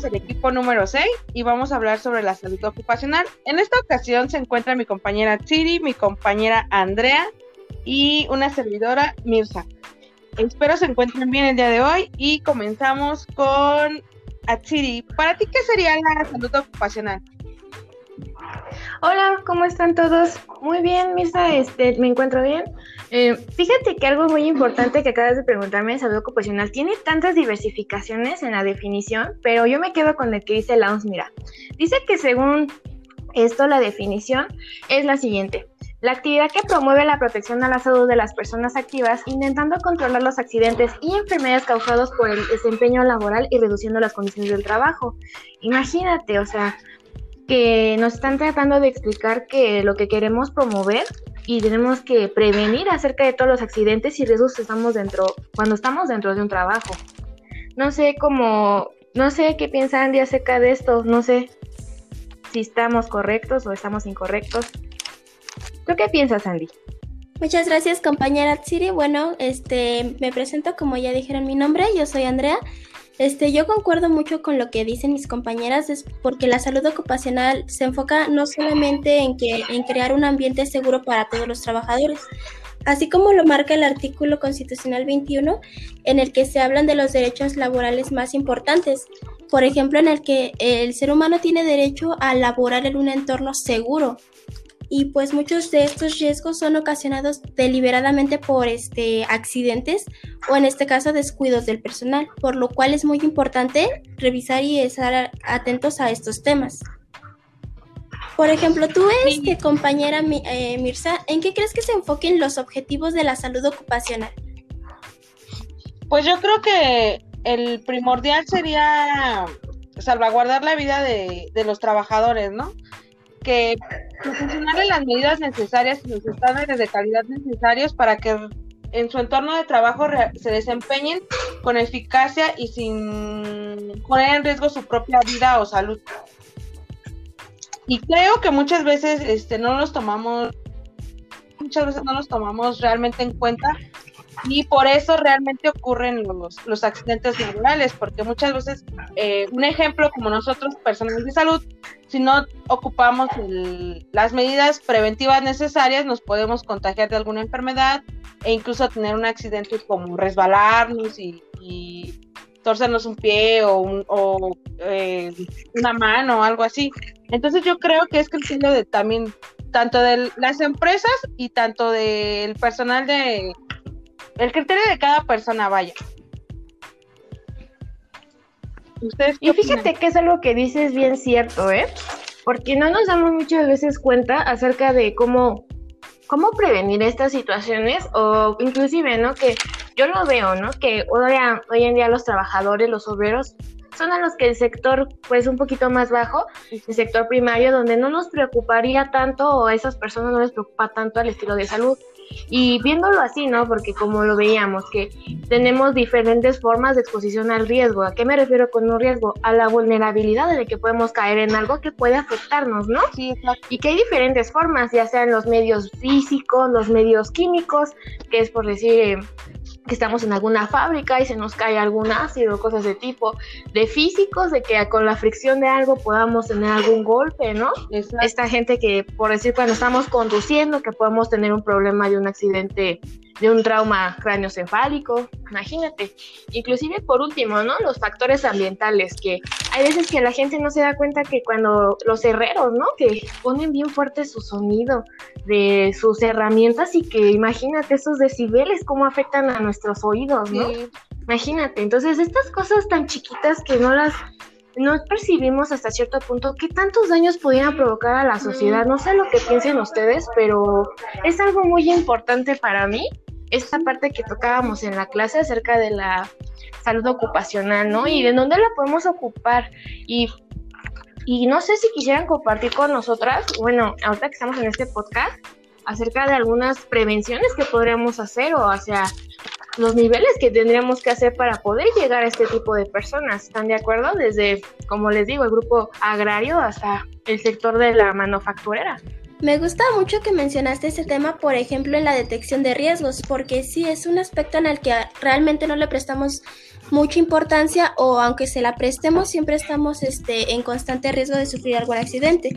el equipo número 6 y vamos a hablar sobre la salud ocupacional. En esta ocasión se encuentra mi compañera Chiri, mi compañera Andrea y una servidora Mirza. Espero se encuentren bien el día de hoy y comenzamos con Achiri. ¿Para ti qué sería la salud ocupacional? Hola, ¿cómo están todos? Muy bien, Mirza, este, me encuentro bien. Eh, fíjate que algo muy importante que acabas de preguntarme de salud ocupacional tiene tantas diversificaciones en la definición, pero yo me quedo con el que dice OMS. Mira, dice que según esto la definición es la siguiente. La actividad que promueve la protección a la salud de las personas activas, intentando controlar los accidentes y enfermedades causados por el desempeño laboral y reduciendo las condiciones del trabajo. Imagínate, o sea, que nos están tratando de explicar que lo que queremos promover y tenemos que prevenir acerca de todos los accidentes y riesgos que estamos dentro cuando estamos dentro de un trabajo. No sé cómo, no sé qué piensa Andy acerca de esto, no sé si estamos correctos o estamos incorrectos. ¿Tú qué piensas, Andy? Muchas gracias, compañera Tsiri. Bueno, este, me presento como ya dijeron mi nombre, yo soy Andrea este, yo concuerdo mucho con lo que dicen mis compañeras, es porque la salud ocupacional se enfoca no solamente en, que, en crear un ambiente seguro para todos los trabajadores, así como lo marca el artículo constitucional 21, en el que se hablan de los derechos laborales más importantes, por ejemplo, en el que el ser humano tiene derecho a laborar en un entorno seguro, y pues muchos de estos riesgos son ocasionados deliberadamente por este accidentes o en este caso descuidos del personal, por lo cual es muy importante revisar y estar atentos a estos temas. Por ejemplo, tú, este, compañera eh, Mirza, ¿en qué crees que se enfoquen los objetivos de la salud ocupacional? Pues yo creo que el primordial sería salvaguardar la vida de, de los trabajadores, ¿no? Que proporcionarle las medidas necesarias y los estándares de calidad necesarios para que en su entorno de trabajo se desempeñen con eficacia y sin poner en riesgo su propia vida o salud. Y creo que muchas veces este, no los tomamos, muchas veces no los tomamos realmente en cuenta y por eso realmente ocurren los, los accidentes laborales, porque muchas veces, eh, un ejemplo como nosotros, personal de salud, si no ocupamos las medidas preventivas necesarias, nos podemos contagiar de alguna enfermedad e incluso tener un accidente como resbalarnos y, torcernos un pie o, un, o eh, una mano o algo así. Entonces yo creo que es criterio de también tanto de las empresas y tanto del personal de el criterio de cada persona vaya. Y fíjate que es algo que dices bien cierto, ¿eh? Porque no nos damos muchas veces cuenta acerca de cómo, cómo prevenir estas situaciones o inclusive, ¿no? Que yo lo veo, ¿no? Que hoy, hoy en día los trabajadores, los obreros, son a los que el sector, pues un poquito más bajo, el sector primario, donde no nos preocuparía tanto o a esas personas no les preocupa tanto el estilo de salud. Y viéndolo así, ¿no? Porque como lo veíamos, que tenemos diferentes formas de exposición al riesgo. ¿A qué me refiero con un riesgo? A la vulnerabilidad de que podemos caer en algo que puede afectarnos, ¿no? Sí, exacto. Y que hay diferentes formas, ya sean los medios físicos, los medios químicos, que es por decir... Eh, que estamos en alguna fábrica y se nos cae algún ácido, cosas de tipo, de físicos, de que con la fricción de algo podamos tener algún golpe, ¿no? Esta gente que, por decir, cuando estamos conduciendo, que podemos tener un problema de un accidente de un trauma craneoencefálico, imagínate. Inclusive por último, ¿no? Los factores ambientales, que hay veces que la gente no se da cuenta que cuando los herreros, ¿no? Que ponen bien fuerte su sonido de sus herramientas y que imagínate esos decibeles, cómo afectan a nuestros oídos, ¿no? Imagínate, entonces estas cosas tan chiquitas que no las no percibimos hasta cierto punto qué tantos daños pudieran provocar a la sociedad. No sé lo que piensen ustedes, pero es algo muy importante para mí esta parte que tocábamos en la clase acerca de la salud ocupacional, ¿no? Y de dónde la podemos ocupar. Y, y no sé si quisieran compartir con nosotras, bueno, ahorita que estamos en este podcast, acerca de algunas prevenciones que podríamos hacer o hacia los niveles que tendríamos que hacer para poder llegar a este tipo de personas. ¿Están de acuerdo? Desde, como les digo, el grupo agrario hasta el sector de la manufacturera. Me gusta mucho que mencionaste ese tema, por ejemplo, en la detección de riesgos, porque sí es un aspecto en el que realmente no le prestamos mucha importancia o aunque se la prestemos, siempre estamos este, en constante riesgo de sufrir algún accidente.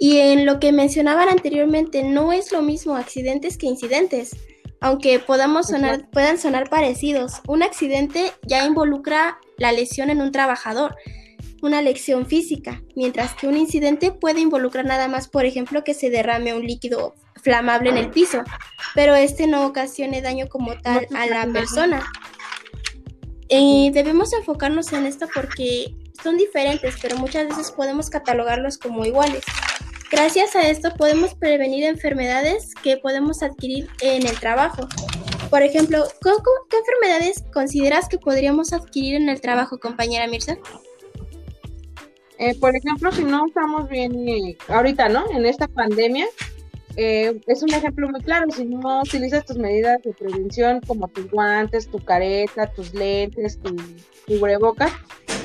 Y en lo que mencionaban anteriormente, no es lo mismo accidentes que incidentes. Aunque podamos sonar, puedan sonar parecidos, un accidente ya involucra la lesión en un trabajador, una lesión física, mientras que un incidente puede involucrar nada más, por ejemplo, que se derrame un líquido flamable en el piso, pero este no ocasione daño como tal a la persona. Y debemos enfocarnos en esto porque son diferentes, pero muchas veces podemos catalogarlos como iguales. Gracias a esto podemos prevenir enfermedades que podemos adquirir en el trabajo. Por ejemplo, ¿qué enfermedades consideras que podríamos adquirir en el trabajo, compañera Mirza? Eh, por ejemplo, si no estamos bien eh, ahorita, ¿no? En esta pandemia, eh, es un ejemplo muy claro. Si no utilizas tus medidas de prevención, como tus guantes, tu careta, tus lentes, tu cubrebocas,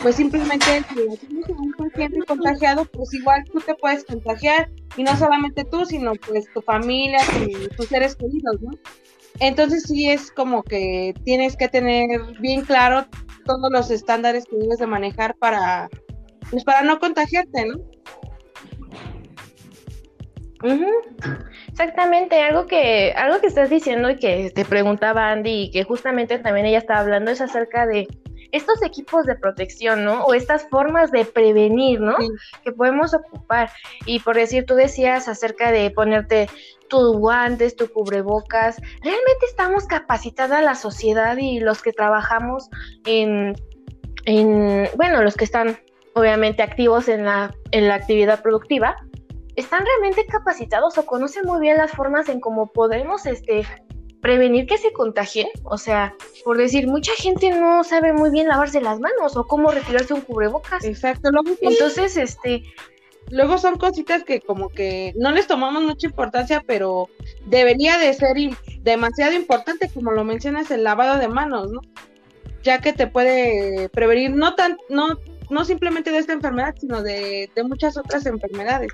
pues simplemente si tienes un paciente contagiado, pues igual tú te puedes contagiar. Y no solamente tú, sino pues tu familia, tus seres queridos, ¿no? Entonces sí es como que tienes que tener bien claro todos los estándares que debes de manejar para pues para no contagiarte, ¿no? Exactamente, algo que, algo que estás diciendo y que te preguntaba Andy y que justamente también ella estaba hablando es acerca de estos equipos de protección, ¿no? O estas formas de prevenir, ¿no? Que podemos ocupar. Y por decir, tú decías acerca de ponerte tus guantes, tu cubrebocas. ¿Realmente estamos capacitadas la sociedad y los que trabajamos en, en bueno, los que están obviamente activos en la, en la actividad productiva, están realmente capacitados o conocen muy bien las formas en cómo podemos este, prevenir que se contagien. O sea, por decir, mucha gente no sabe muy bien lavarse las manos o cómo retirarse un cubrebocas. Exacto. Entonces, este... Luego son cositas que como que no les tomamos mucha importancia, pero debería de ser demasiado importante, como lo mencionas, el lavado de manos, ¿no? Ya que te puede prevenir no tan, no no simplemente de esta enfermedad, sino de, muchas otras enfermedades.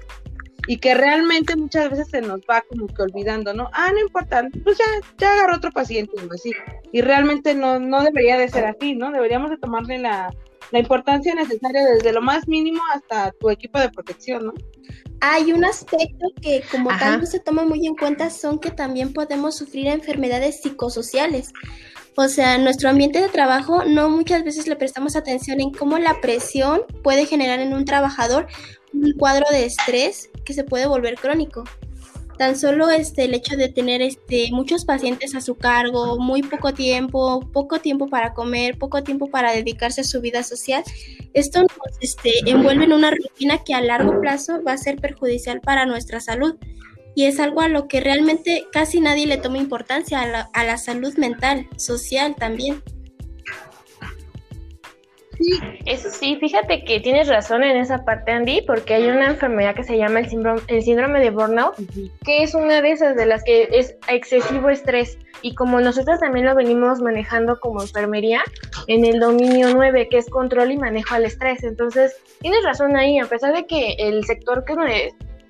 Y que realmente muchas veces se nos va como que olvidando, ¿no? Ah, no importa, pues ya, ya agarró otro paciente, así. Y realmente no, no debería de ser así, ¿no? Deberíamos de tomarle la, la importancia necesaria desde lo más mínimo hasta tu equipo de protección, ¿no? Hay un aspecto que como tal no se toma muy en cuenta son que también podemos sufrir enfermedades psicosociales. O sea, nuestro ambiente de trabajo no muchas veces le prestamos atención en cómo la presión puede generar en un trabajador un cuadro de estrés que se puede volver crónico. Tan solo este, el hecho de tener este, muchos pacientes a su cargo, muy poco tiempo, poco tiempo para comer, poco tiempo para dedicarse a su vida social, esto nos este, envuelve en una rutina que a largo plazo va a ser perjudicial para nuestra salud y es algo a lo que realmente casi nadie le toma importancia, a la, salud mental, social también. Sí, eso sí, fíjate que tienes razón en esa parte, Andy, porque hay una enfermedad que se llama el síndrome, el síndrome de burnout, que es una de esas de las que es excesivo estrés. Y como nosotros también lo venimos manejando como enfermería, en el dominio 9, que es control y manejo al estrés. Entonces, tienes razón ahí, a pesar de que el sector que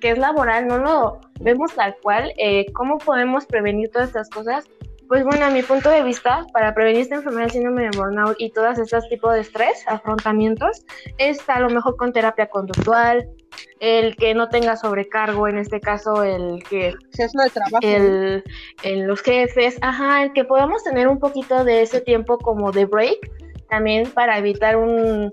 que es laboral, no lo vemos tal cual, eh, cómo podemos prevenir todas estas cosas. Pues bueno, a mi punto de vista, para prevenir esta enfermedad síndrome de burnout y todos estos tipos de estrés, afrontamientos, es a lo mejor con terapia conductual, el que no tenga sobrecargo, en este caso el que... de trabajo. El, en los jefes, ajá, el que podamos tener un poquito de ese tiempo como de break, también para evitar un,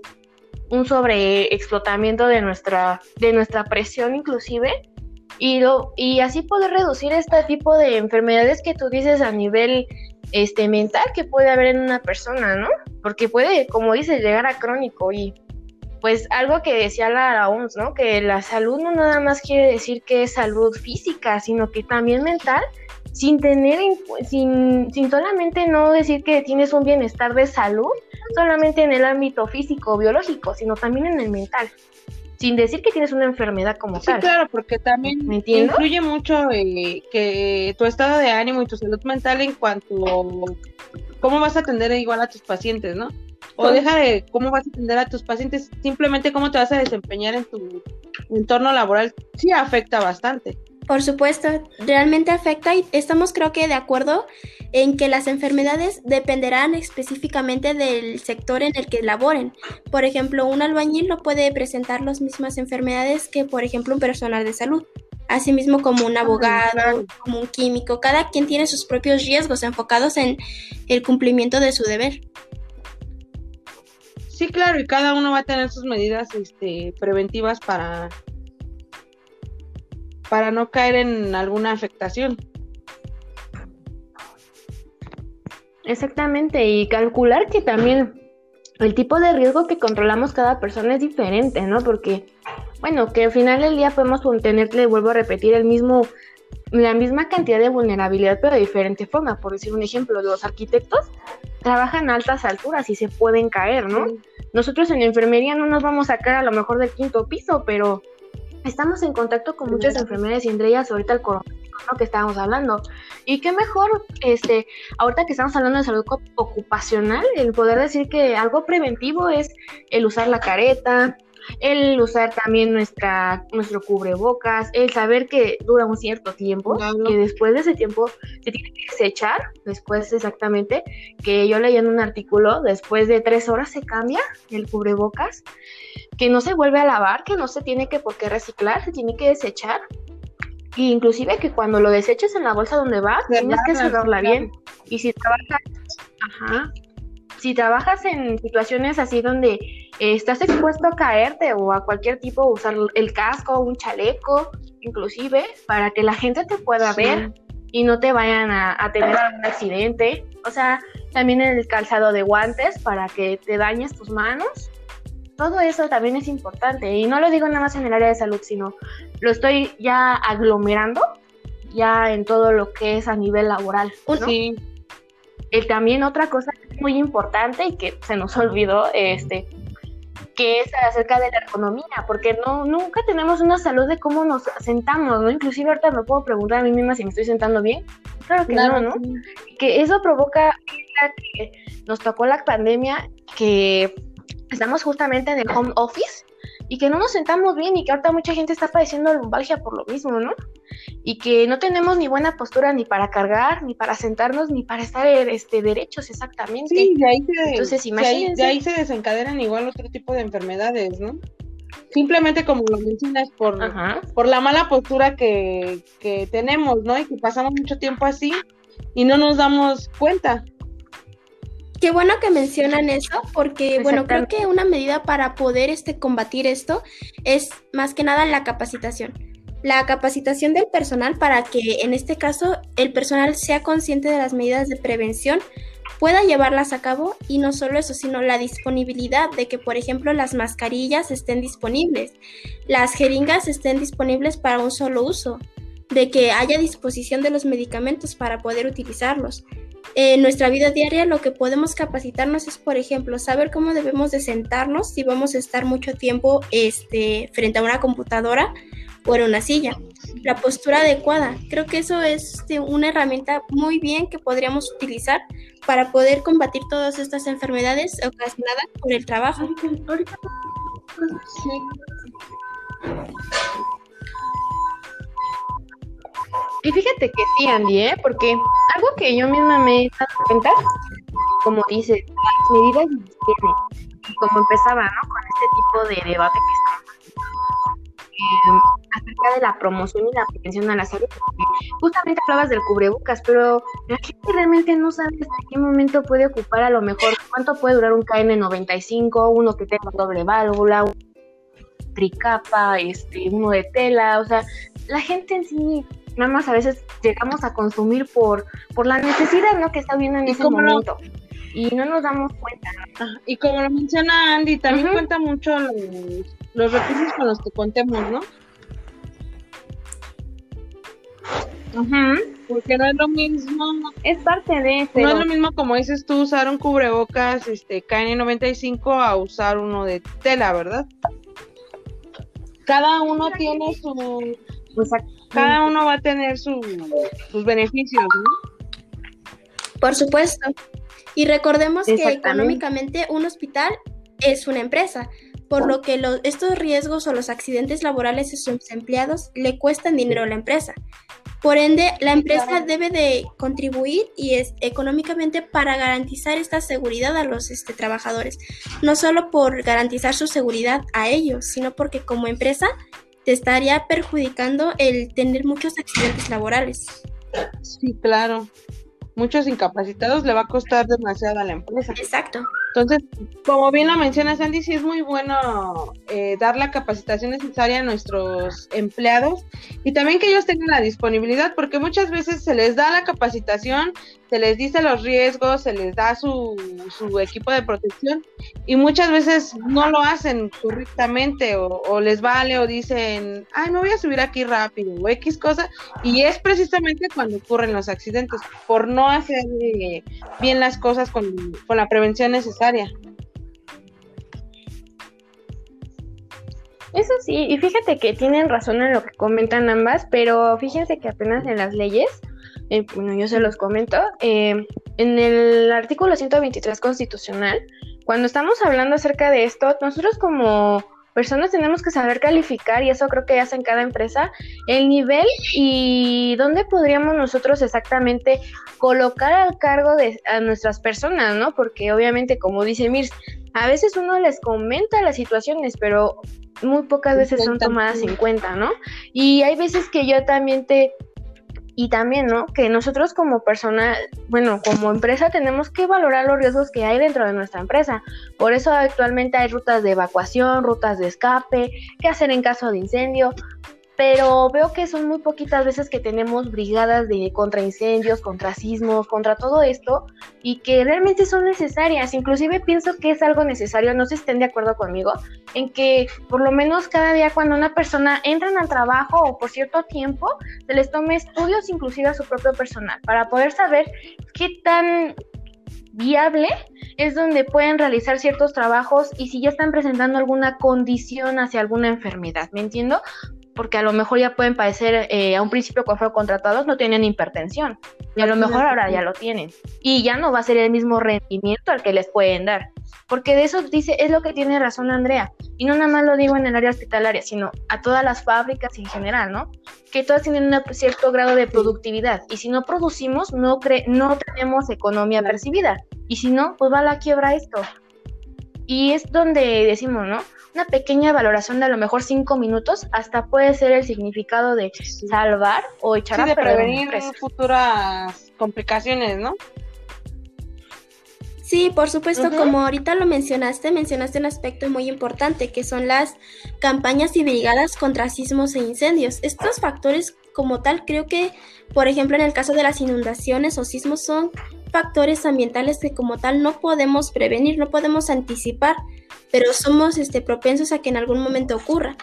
un sobreexplotamiento de nuestra, de nuestra presión inclusive y, lo, y así poder reducir este tipo de enfermedades que tú dices a nivel este, mental que puede haber en una persona, ¿no? Porque puede, como dices, llegar a crónico y pues algo que decía la OMS, ¿no? Que la salud no nada más quiere decir que es salud física, sino que también mental sin tener, sin, sin solamente no decir que tienes un bienestar de salud, solamente en el ámbito físico, biológico, sino también en el mental. Sin decir que tienes una enfermedad como tal. Sí, claro, porque también influye mucho eh, que tu estado de ánimo y tu salud mental en cuanto cómo vas a atender igual a tus pacientes, ¿no? O deja de cómo vas a atender a tus pacientes, simplemente cómo te vas a desempeñar en tu entorno laboral, sí afecta bastante. Por supuesto, realmente afecta y estamos creo que de acuerdo en que las enfermedades dependerán específicamente del sector en el que laboren. Por ejemplo, un albañil no puede presentar las mismas enfermedades que, por ejemplo, un personal de salud. Asimismo, como un abogado, como un químico, cada quien tiene sus propios riesgos enfocados en el cumplimiento de su deber. Sí, claro, y cada uno va a tener sus medidas este, preventivas para, para no caer en alguna afectación. Exactamente, y calcular que también el tipo de riesgo que controlamos cada persona es diferente, ¿no? Porque, bueno, que al final del día podemos tenerle, vuelvo a repetir, el mismo, la misma cantidad de vulnerabilidad, pero de diferente forma. Por decir un ejemplo, los arquitectos trabajan a altas alturas y se pueden caer, ¿no? Nosotros en enfermería no nos vamos a caer a lo mejor del quinto piso, pero estamos en contacto con muchas enfermedades y entre ellas ahorita el coronavirus que estábamos hablando. Y qué mejor, este, ahorita que estamos hablando de salud ocupacional, el poder decir que algo preventivo es el usar la careta, el usar también nuestra, nuestro cubrebocas, el saber que dura un cierto tiempo, que después de ese tiempo se tiene que desechar, después exactamente, que yo leí en un artículo, después de tres horas se cambia el cubrebocas, que no se vuelve a lavar, que no se tiene que por qué reciclar, se tiene que desechar. Y inclusive que cuando lo deseches en la bolsa donde va, tienes que cerrarla bien. Y si trabajas, ajá, si trabajas en situaciones así donde eh, estás expuesto a caerte o a cualquier tipo, usar el casco, un chaleco, inclusive, para que la gente te pueda ver y no te vayan a, tener algún accidente. O sea, también el calzado de guantes para que te dañes tus manos. Todo eso también es importante. Y no lo digo nada más en el área de salud, sino lo estoy ya aglomerando ya en todo lo que es a nivel laboral. Sí. Eh, también otra cosa muy importante y que se nos olvidó, este, que es acerca de la ergonomía, porque no, nunca tenemos una salud de cómo nos sentamos, ¿no? Inclusive ahorita me puedo preguntar a mí misma si me estoy sentando bien. Claro que no, ¿no? Que eso provoca que nos tocó la pandemia, que estamos justamente en el home office y que no nos sentamos bien y que ahorita mucha gente está padeciendo lumbalgia por lo mismo, ¿no? Y que no tenemos ni buena postura ni para cargar, ni para sentarnos, ni para estar este, derechos exactamente. Sí, de ahí se, Entonces, imagínense. De ahí, se desencadenan igual otro tipo de enfermedades, ¿no? Simplemente como lo mencionas, por, por la mala postura que, que tenemos, ¿no? Y que pasamos mucho tiempo así y no nos damos cuenta. Qué bueno que mencionan eso, porque bueno, creo que una medida para poder este, combatir esto es más que nada la capacitación. La capacitación del personal para que en este caso el personal sea consciente de las medidas de prevención, pueda llevarlas a cabo y no solo eso, sino la disponibilidad de que, por ejemplo, las mascarillas estén disponibles, las jeringas estén disponibles para un solo uso, de que haya disposición de los medicamentos para poder utilizarlos en nuestra vida diaria lo que podemos capacitarnos es, por ejemplo, saber cómo debemos de sentarnos si vamos a estar mucho tiempo este, frente a una computadora o en una silla. La postura adecuada. Creo que eso es este, una herramienta muy bien que podríamos utilizar para poder combatir todas estas enfermedades ocasionadas por el trabajo. Y fíjate que sí, Andy, ¿eh? Porque algo que yo misma me he dado cuenta, como dices, las medidas de higiene, como empezaba, ¿no? Con este tipo de debate que estamos eh, acerca de la promoción y la prevención a la salud. Justamente hablabas del cubrebocas, pero la gente realmente no sabe hasta qué momento puede ocupar a lo mejor, cuánto puede durar un KN95, uno que tenga doble válvula, tricapa, este, uno de tela, o sea, la gente en sí nada más a veces llegamos a consumir por, por la necesidad ¿no? que está viendo en ese momento. Y no nos damos cuenta. Y como lo menciona Andy, también cuenta mucho los, recursos con los que contemos, ¿no? Porque no es lo mismo. Es parte de No es lo mismo, como dices tú, usar un cubrebocas este, KN95 a usar uno de tela, ¿verdad? Cada uno tiene su. Cada uno va a tener sus beneficios, ¿no? Por supuesto. Y recordemos que económicamente un hospital es una empresa. por lo que estos riesgos o los accidentes laborales de sus empleados le cuestan dinero a la empresa. Por ende, la empresa debe de contribuir y es económicamente para garantizar esta seguridad a los este, trabajadores, no solo por garantizar su seguridad a ellos, sino porque como empresa te estaría perjudicando el tener muchos accidentes laborales. Sí, claro muchos incapacitados le va a costar demasiado a la empresa. Exacto. Entonces, como bien lo menciona Sandy, sí es muy bueno eh, dar la capacitación necesaria a nuestros empleados y también que ellos tengan la disponibilidad, porque muchas veces se les da la capacitación, se les dice los riesgos, se les da su, su equipo de protección y muchas veces no lo hacen correctamente o, les vale o dicen, ay, me voy a subir aquí rápido o X cosa y es precisamente cuando ocurren los accidentes por no hacer eh, bien las cosas con, con la prevención necesaria. Eso sí, y fíjate que tienen razón en lo que comentan ambas, pero fíjense que apenas en las leyes eh, bueno, yo se los comento, eh, en el artículo 123 constitucional, cuando estamos hablando acerca de esto, nosotros como personas tenemos que saber calificar, y eso creo que hace en cada empresa, el nivel y dónde podríamos nosotros exactamente colocar al cargo de a nuestras personas, ¿no? Porque obviamente, como dice Mirs, a veces uno les comenta las situaciones, pero muy pocas veces son tomadas en cuenta, ¿no? Y hay veces que yo también te y también, ¿no? Que nosotros como persona, bueno, como empresa tenemos que valorar los riesgos que hay dentro de nuestra empresa. Por eso actualmente hay rutas de evacuación, rutas de escape, qué hacer en caso de incendio, pero veo que son muy poquitas veces que tenemos brigadas de contra incendios, contra sismos, contra todo esto y que realmente son necesarias. Inclusive pienso que es algo necesario, no se estén de acuerdo conmigo, en que por lo menos cada día cuando una persona entra al trabajo o por cierto tiempo, se les tome estudios inclusive a su propio personal para poder saber qué tan viable es donde pueden realizar ciertos trabajos y si ya están presentando alguna condición hacia alguna enfermedad, ¿me entiendo? Porque a lo mejor ya pueden padecer, eh, a un principio cuando fueron contratados no tienen hipertensión, y a lo mejor ahora ya lo tienen, y ya no va a ser el mismo rendimiento al que les pueden dar, porque de eso dice, es lo que tiene razón Andrea, y no nada más lo digo en el área hospitalaria, sino a todas las fábricas en general, ¿no? Que todas tienen un cierto grado de productividad, y si no producimos, no, cre no tenemos economía percibida, y si no, pues va a la quiebra esto. Y es donde decimos, ¿no? Una pequeña valoración de a lo mejor cinco minutos hasta puede ser el significado de salvar o echar a de prevenir futuras complicaciones, ¿no? Sí, por supuesto, como ahorita lo mencionaste, mencionaste un aspecto muy importante, que son las campañas y brigadas contra sismos e incendios. Estos factores como tal, creo que, por ejemplo, en el caso de las inundaciones o sismos, son factores ambientales que como tal no podemos prevenir, no podemos anticipar, pero somos este, propensos a que en algún momento ocurra.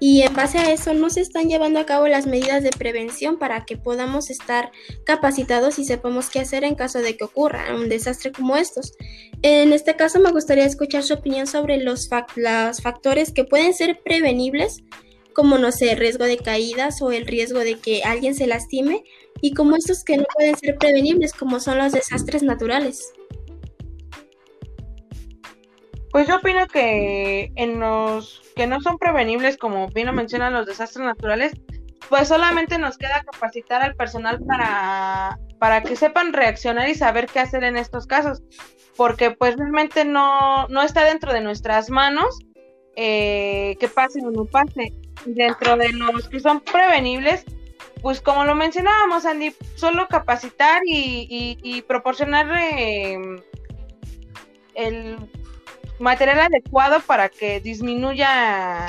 Y en base a eso no se están llevando a cabo las medidas de prevención para que podamos estar capacitados y sepamos qué hacer en caso de que ocurra un desastre como estos. En este caso me gustaría escuchar su opinión sobre los, los factores que pueden ser prevenibles como no sé, riesgo de caídas o el riesgo de que alguien se lastime, y como estos que no pueden ser prevenibles, como son los desastres naturales. Pues yo opino que en los que no son prevenibles, como bien lo mencionan los desastres naturales, pues solamente nos queda capacitar al personal para, para que sepan reaccionar y saber qué hacer en estos casos, porque pues realmente no, no está dentro de nuestras manos eh, que pase o no pase. Dentro de los que son prevenibles, pues como lo mencionábamos, Andy, solo capacitar y, proporcionar em, el material adecuado para que disminuya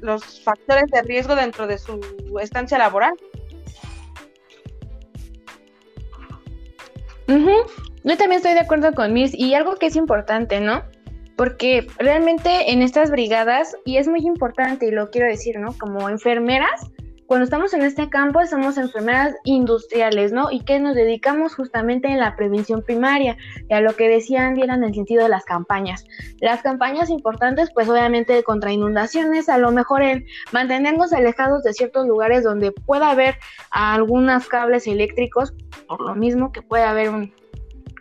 los factores de riesgo dentro de su estancia laboral. Yo también estoy de acuerdo con Miss y algo que es importante, ¿no? Porque realmente en estas brigadas, y es muy importante y lo quiero decir, ¿no? Como enfermeras, cuando estamos en este campo somos enfermeras industriales, ¿no? Y que nos dedicamos justamente en la prevención primaria, y a lo que decían era en el sentido de las campañas. Las campañas importantes, pues obviamente contra inundaciones, a lo mejor en mantenernos alejados de ciertos lugares donde pueda haber algunos cables eléctricos, por lo mismo que puede haber un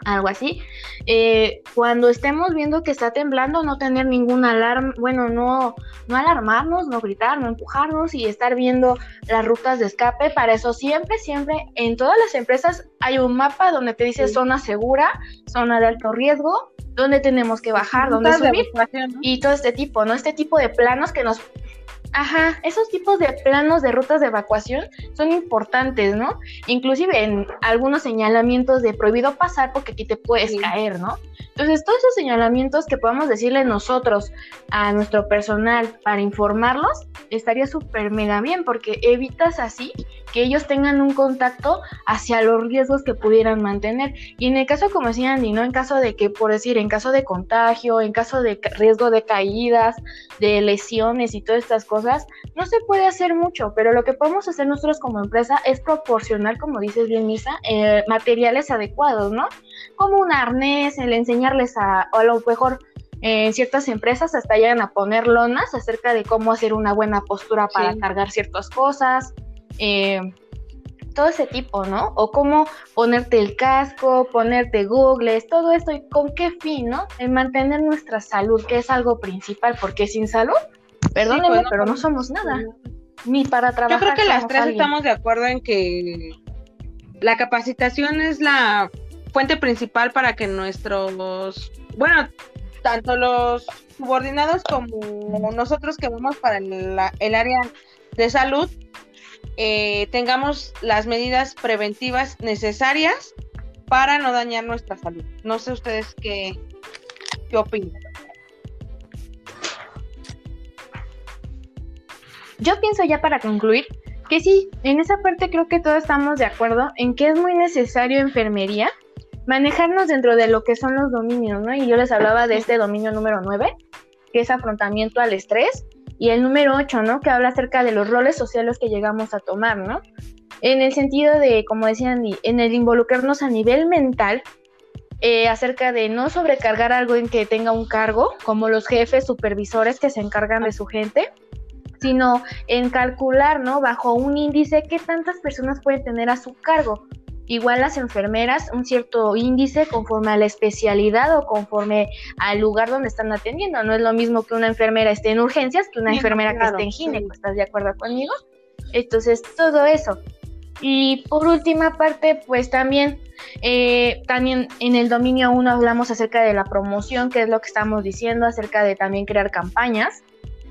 algo así. Eh, cuando estemos viendo que está temblando, no tener ningún alarma, bueno, no, no alarmarnos, no gritar, no empujarnos y estar viendo las rutas de escape. Para eso siempre, siempre, en todas las empresas hay un mapa donde te dice zona segura, zona de alto riesgo, donde tenemos que bajar, dónde subir y todo este tipo, ¿no? Este tipo de planos que nos Ajá, esos tipos de planos de rutas de evacuación son importantes, ¿no? Inclusive en algunos señalamientos de prohibido pasar porque aquí te puedes caer, ¿no? Entonces, todos esos señalamientos que podamos decirle nosotros a nuestro personal para informarlos, estaría súper mega bien porque evitas así que ellos tengan un contacto hacia los riesgos que pudieran mantener. Y en el caso, como decía Andy, ¿no? En caso de que, por decir, en caso de contagio, en caso de riesgo de caídas, de lesiones y todas estas cosas, no se puede hacer mucho, pero lo que podemos hacer nosotros como empresa es proporcionar, como dices bien, Misa, eh, materiales adecuados, ¿no? Como un arnés, el enseñarles a, o a lo mejor en ciertas empresas hasta llegan a poner lonas acerca de cómo hacer una buena postura para cargar ciertas cosas, eh, todo ese tipo, ¿no? O cómo ponerte el casco, ponerte Google, todo esto y con qué fin, ¿no? En mantener nuestra salud, que es algo principal, porque sin salud, perdónenme, pero no somos nada, ni para trabajar. Yo creo que las tres estamos de acuerdo en que la capacitación es la fuente principal para que nuestros, bueno, tanto los subordinados como nosotros que vamos para el área de salud, eh, tengamos las medidas preventivas necesarias para no dañar nuestra salud. No sé ustedes qué, qué opinan. Yo pienso ya para concluir que sí, en esa parte creo que todos estamos de acuerdo en que es muy necesario enfermería manejarnos dentro de lo que son los dominios, ¿no? Y yo les hablaba de este dominio número 9, que es afrontamiento al estrés, y el número 8, ¿no? Que habla acerca de los roles sociales que llegamos a tomar, ¿no? En el sentido de, como decían, en el involucrarnos a nivel mental, eh, acerca de no sobrecargar algo en que tenga un cargo, como los jefes supervisores que se encargan de su gente, sino en calcular, ¿no? Bajo un índice qué tantas personas pueden tener a su cargo igual las enfermeras un cierto índice conforme a la especialidad o conforme al lugar donde están atendiendo. No es lo mismo que una enfermera esté en urgencias que una enfermera que esté en gineco. ¿Estás de acuerdo conmigo? Entonces, todo eso. Y por última parte, pues también, eh, también en el dominio 1 hablamos acerca de la promoción, que es lo que estamos diciendo, acerca de también crear campañas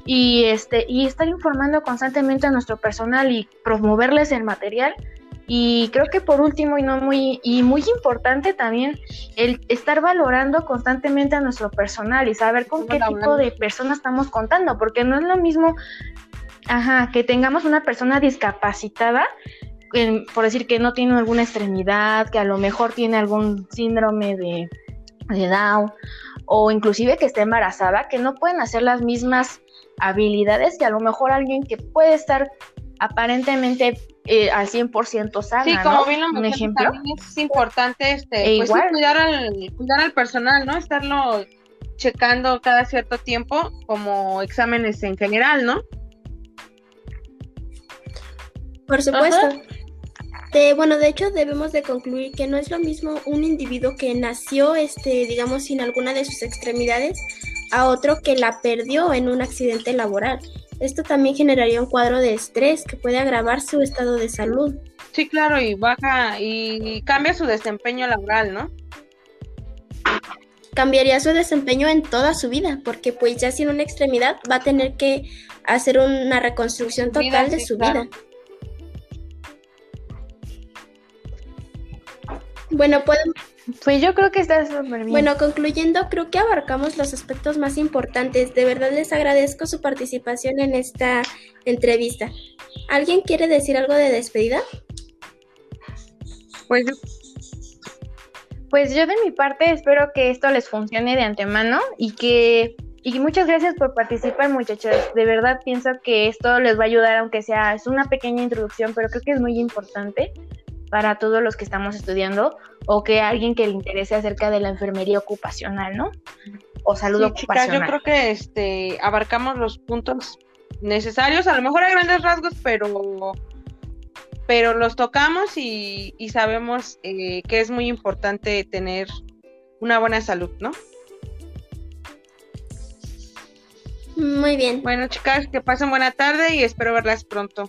y, este, y estar informando constantemente a nuestro personal y promoverles el material y creo que por último y no muy y muy importante también el estar valorando constantemente a nuestro personal y saber con qué tipo de personas estamos contando, porque no es lo mismo ajá, que tengamos una persona discapacitada por decir que no tiene alguna extremidad, que a lo mejor tiene algún síndrome de, de Down o inclusive que esté embarazada, que no pueden hacer las mismas habilidades que a lo mejor alguien que puede estar aparentemente eh, al 100% sana, Sí, como bien lo Un ejemplo. es importante este, pues cuidar, al, cuidar al personal, ¿no? Estarlo checando cada cierto tiempo como exámenes en general, ¿no? Por supuesto. bueno, de hecho debemos de concluir que no es lo mismo un individuo que nació, este, digamos, sin alguna de sus extremidades a otro que la perdió en un accidente laboral. Esto también generaría un cuadro de estrés que puede agravar su estado de salud. Sí, claro, y baja y cambia su desempeño laboral, ¿no? Cambiaría su desempeño en toda su vida, porque pues ya sin una extremidad va a tener que hacer una reconstrucción total de su vida. Bueno, podemos pues yo creo que está súper bien. Bueno, concluyendo, creo que abarcamos los aspectos más importantes. De verdad les agradezco su participación en esta entrevista. ¿Alguien quiere decir algo de despedida? Pues, pues yo de mi parte espero que esto les funcione de antemano y que y muchas gracias por participar, muchachos. De verdad pienso que esto les va a ayudar, aunque sea es una pequeña introducción, pero creo que es muy importante para todos los que estamos estudiando o que alguien que le interese acerca de la enfermería ocupacional, ¿no? O salud sí, ocupacional. Yo creo que este abarcamos los puntos necesarios, a lo mejor hay grandes rasgos, pero pero los tocamos y, sabemos eh, que es muy importante tener una buena salud, ¿no? Muy bien. Bueno, chicas, que pasen buena tarde y espero verlas pronto.